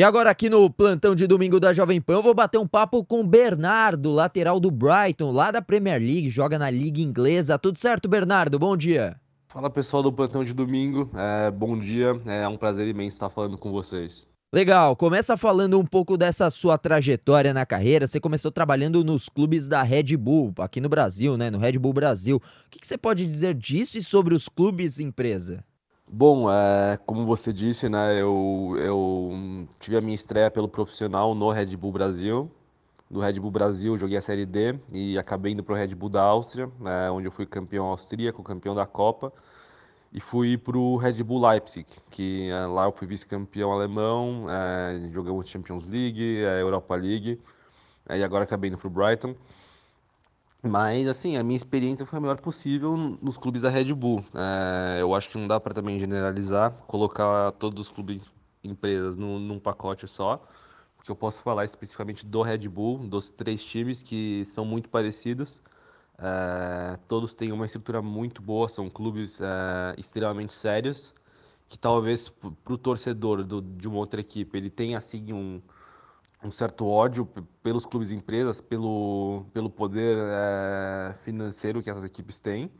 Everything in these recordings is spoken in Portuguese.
E agora aqui no plantão de domingo da Jovem Pan, eu vou bater um papo com o Bernardo, lateral do Brighton, lá da Premier League, joga na Liga Inglesa. Tudo certo, Bernardo? Bom dia. Fala pessoal do plantão de domingo, é, bom dia, é um prazer imenso estar falando com vocês. Legal, começa falando um pouco dessa sua trajetória na carreira. Você começou trabalhando nos clubes da Red Bull, aqui no Brasil, né? No Red Bull Brasil. O que, que você pode dizer disso e sobre os clubes empresa? Bom, é, como você disse, né, eu, eu tive a minha estreia pelo profissional no Red Bull Brasil. Do Red Bull Brasil, joguei a Série D e acabei indo para o Red Bull da Áustria, né, onde eu fui campeão austríaco, campeão da Copa. E fui para o Red Bull Leipzig, que é, lá eu fui vice-campeão alemão, é, jogamos Champions League, é, Europa League, é, e agora acabei indo para o Brighton. Mas, assim, a minha experiência foi a melhor possível nos clubes da Red Bull. É, eu acho que não dá para também generalizar, colocar todos os clubes empresas num, num, pacote só, porque eu posso falar especificamente do Red Bull, dos três times que são muito parecidos. É, todos têm uma estrutura muito boa, são clubes é, extremamente sérios, que talvez para o torcedor do, de uma outra equipe ele tenha assim um um certo ódio pelos clubes e empresas, pelo, pelo poder é, financeiro que essas equipes têm.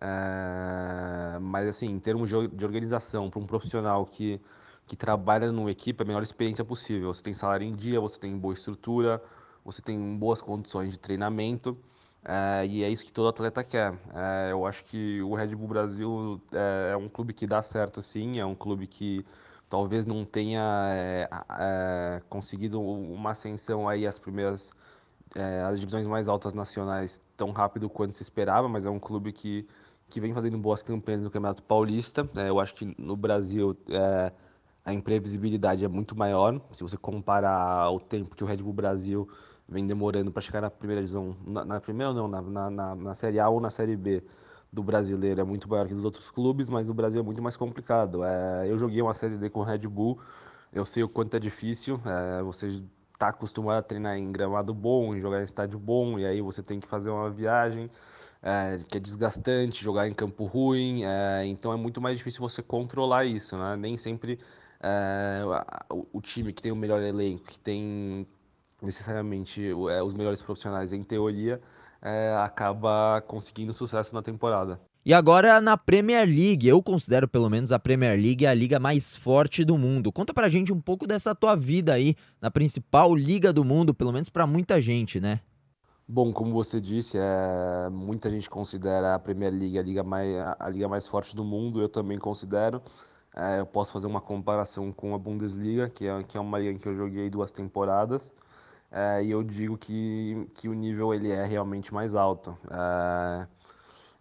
É, mas, assim, em termos de, de organização, para um profissional que, que trabalha numa equipe, é a melhor experiência possível. Você tem salário em dia, você tem boa estrutura, você tem boas condições de treinamento. É, e é isso que todo atleta quer. Eu acho que o Red Bull Brasil é um clube que dá certo, sim. É um clube que talvez não tenha é, é, conseguido uma ascensão aí às primeiras é, as divisões mais altas nacionais tão rápido quanto se esperava, mas é um clube que, que vem fazendo boas campanhas no Campeonato Paulista. É, eu acho que no Brasil a imprevisibilidade é muito maior. Se você comparar o tempo que o Red Bull Brasil vem demorando para chegar na primeira divisão, na, na primeira não, na, na, na Série A ou na Série B, do brasileiro é muito maior que dos outros clubes, mas no Brasil é muito mais complicado. É, eu joguei uma Série D com o Red Bull, eu sei o quanto é difícil. É, você está acostumado a treinar em gramado bom, em jogar em estádio bom, e aí você tem que fazer uma viagem é, que é desgastante, jogar em campo ruim, é, então é muito mais difícil você controlar isso, né? Nem sempre é, o, o, time que tem o melhor elenco, que tem necessariamente é, os melhores profissionais em teoria, é, acaba conseguindo sucesso na temporada. E agora na Premier League, eu considero pelo menos a Premier League a liga mais forte do mundo. Conta pra gente um pouco dessa tua vida aí na principal liga do mundo, pelo menos para muita gente, né? Bom, como você disse, é, muita gente considera a Premier League a liga mais, a liga mais forte do mundo, eu também considero. É, eu posso fazer uma comparação com a Bundesliga, que é, que é uma liga em que eu joguei duas temporadas é, e eu digo que, que o nível ele é realmente mais alto. É,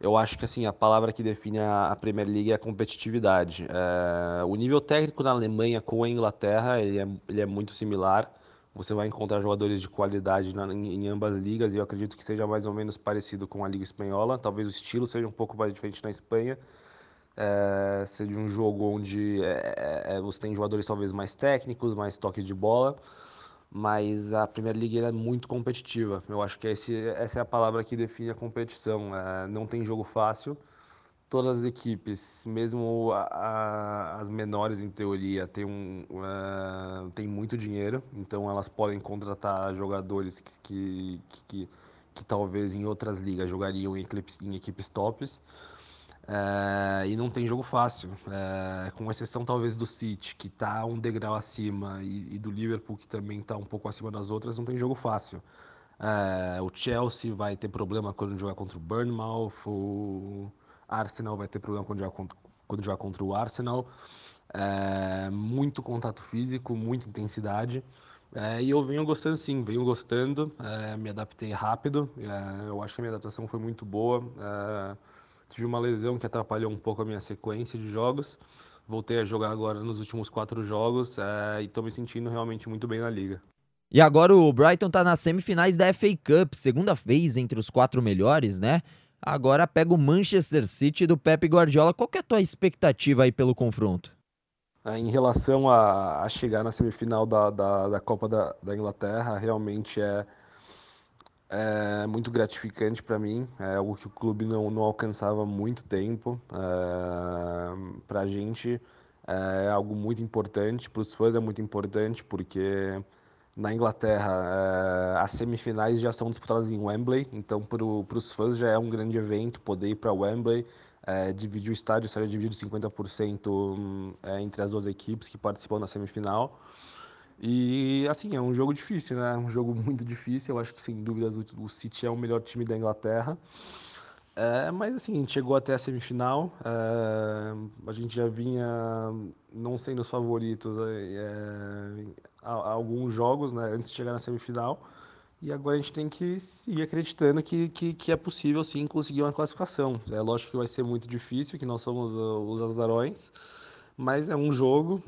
eu acho que assim a palavra que define a, Premier League é a competitividade. É, o nível técnico na Alemanha com a Inglaterra ele é, ele é muito similar. Você vai encontrar jogadores de qualidade na, em, em, ambas ligas e eu acredito que seja mais ou menos parecido com a Liga Espanhola. Talvez o estilo seja um pouco mais diferente na Espanha. É, seja um jogo onde é, é, você tem jogadores talvez mais técnicos, mais toque de bola mas a Premier League é muito competitiva. Eu acho que esse, essa é a palavra que define a competição. É, não tem jogo fácil. Todas as equipes, mesmo a, a, as menores em teoria, têm um, uh, tem muito dinheiro, então elas podem contratar jogadores que, que, que, que, que talvez em outras ligas jogariam em equipes, em equipes tops. É, e não tem jogo fácil, é, com exceção talvez do City, que está um degrau acima, e, e, do Liverpool, que também está um pouco acima das outras, não tem jogo fácil. É, o Chelsea vai ter problema quando jogar contra o Bournemouth, o Arsenal vai ter problema quando jogar contra, quando jogar contra o Arsenal. muito contato físico, muita intensidade. e eu venho gostando sim, venho gostando, me adaptei rápido, eu acho que a minha adaptação foi muito boa Tive uma lesão que atrapalhou um pouco a minha sequência de jogos. Voltei a jogar agora nos últimos quatro jogos é, e estou me sentindo realmente muito bem na liga. E agora o Brighton está nas semifinais da FA Cup, segunda vez entre os quatro melhores, né? Agora pega o Manchester City do Pep Guardiola. Qual que é a tua expectativa aí pelo confronto? É, em relação a, a chegar na semifinal da, da, da Copa da, da Inglaterra, realmente é, é muito gratificante para mim, é algo que o clube não, não alcançava há muito tempo. É, para a gente é algo muito importante, para os fãs é muito importante, porque na Inglaterra é, as semifinais já são disputadas em Wembley, então para os fãs já é um grande evento poder ir para Wembley, é, dividir o estádio, seria dividido 50% é, entre as duas equipes que participam da semifinal. E assim, é um jogo difícil, né? Um jogo muito difícil. Eu acho que sem dúvidas o City é o melhor time da Inglaterra. É, mas assim, a gente chegou até a semifinal. É, a gente já vinha não sendo os favoritos é, a, a alguns jogos, né, antes de chegar na semifinal. E agora a gente tem que seguir acreditando que, que, que, é possível sim conseguir uma classificação. É lógico que vai ser muito difícil, que nós somos os azarões, mas é um jogo.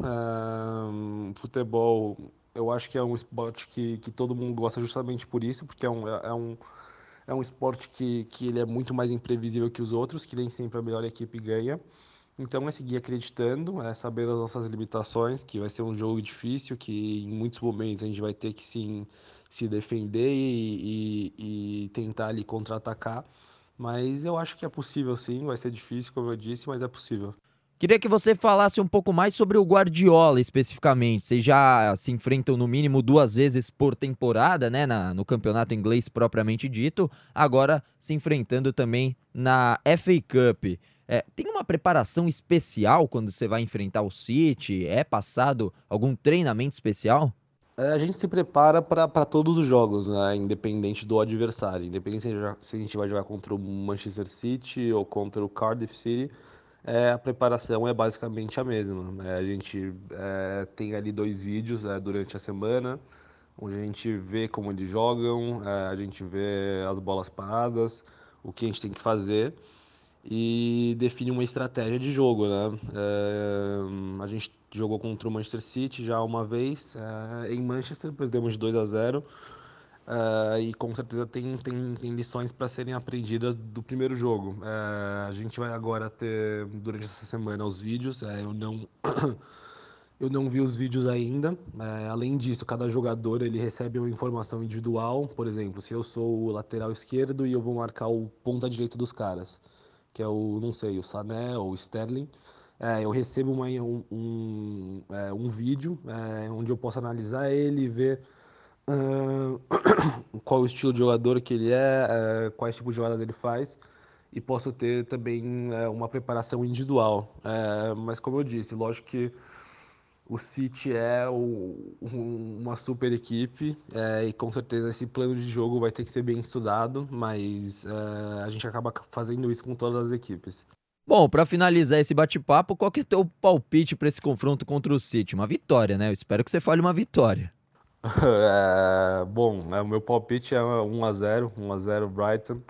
Futebol, eu acho que é um esporte que, que todo mundo gosta justamente por isso, porque é um, é, é um é um esporte que, que ele é muito mais imprevisível que os outros, que nem sempre a melhor equipe ganha. Então é seguir acreditando, é saber as nossas limitações, que vai ser um jogo difícil, que em muitos momentos a gente vai ter que sim, se defender e, e, e tentar ali contra-atacar. Mas eu acho que é possível sim, vai ser difícil, como eu disse, mas é possível. Queria que você falasse um pouco mais sobre o Guardiola especificamente. Vocês já se enfrentam no mínimo duas vezes por temporada, né, na, no campeonato inglês propriamente dito. Agora se enfrentando também na FA Cup. É, tem uma preparação especial quando você vai enfrentar o City? É passado algum treinamento especial? É, a gente se prepara para todos os jogos, né? independente do adversário. Independente se a gente vai jogar contra o Manchester City ou contra o Cardiff City é, a preparação é basicamente a mesma. É, a gente é, tem ali dois vídeos é, durante a semana, onde a gente vê como eles jogam, é, a gente vê as bolas paradas, o que a gente tem que fazer e define uma estratégia de jogo. Né? É, a gente jogou contra o Manchester City já uma vez em Manchester, perdemos de 2 a 0 Uh, e com certeza tem, tem, tem lições para serem aprendidas do primeiro jogo. Uh, a gente vai agora ter, durante essa semana, os vídeos. Uh, eu, não, eu não vi os vídeos ainda. além disso, cada jogador ele recebe uma informação individual. Por exemplo, se eu sou o lateral esquerdo e eu vou marcar o ponta direita dos caras, que é o, não sei, o Sané ou o Sterling. eu recebo uma, um, um, um vídeo onde eu posso analisar ele e ver uh, qual o estilo de jogador que ele é, uh, quais tipos de jogadas ele faz e posso ter também uh, uma preparação individual. mas como eu disse, lógico que o City é o, um, uma super equipe e com certeza esse plano de jogo vai ter que ser bem estudado, mas a gente acaba fazendo isso com todas as equipes. Bom, para finalizar esse bate-papo, qual que é o teu palpite para esse confronto contra o City? Uma vitória, né? Eu espero que você fale uma vitória. É, bom, é, o meu palpite é 1x0, 1x0 Brighton.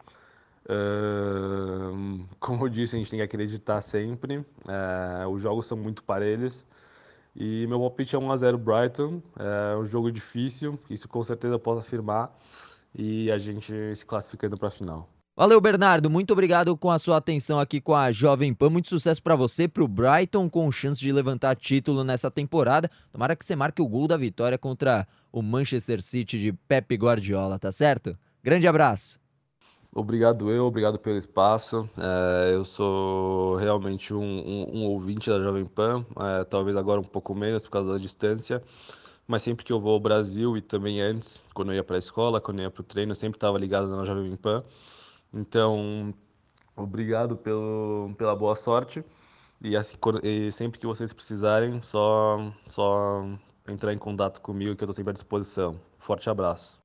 Como eu disse, a gente tem que acreditar sempre. Uh, os jogos são muito parelhos. E meu palpite é 1x0 Brighton. É um jogo difícil, isso com certeza posso afirmar. E a gente se classificando para a final. Valeu, Bernardo. Muito obrigado com a sua atenção aqui com a Jovem Pan. Muito sucesso para você, para o Brighton, com chance de levantar título nessa temporada. Tomara que você marque o gol da vitória contra o Manchester City de Pep Guardiola, tá certo? Grande abraço. Obrigado eu, obrigado pelo espaço. É, eu sou realmente um, um, um, ouvinte da Jovem Pan, é, talvez agora um pouco menos por causa da distância, mas sempre que eu vou ao Brasil e também antes, quando eu ia para a escola, quando eu ia para o treino, eu sempre estava ligado na Jovem Pan. Então, obrigado pelo, pela boa sorte. E, assim, e sempre que vocês precisarem, só, só entrar em contato comigo que eu estou sempre à disposição. Forte abraço.